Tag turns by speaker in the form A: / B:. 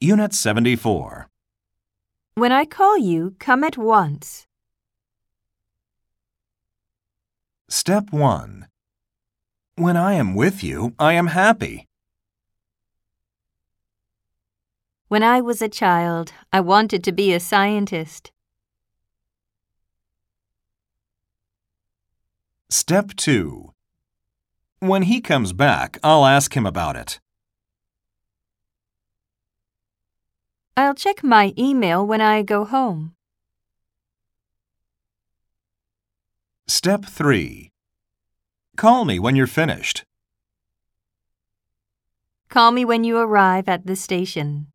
A: Unit 74.
B: When I call you, come at once.
A: Step 1. When I am with you, I am happy.
B: When I was a child, I wanted to be a scientist.
A: Step 2. When he comes back, I'll ask him about it.
B: I'll check my email when I go home.
A: Step 3. Call me when you're finished.
B: Call me when you arrive at the station.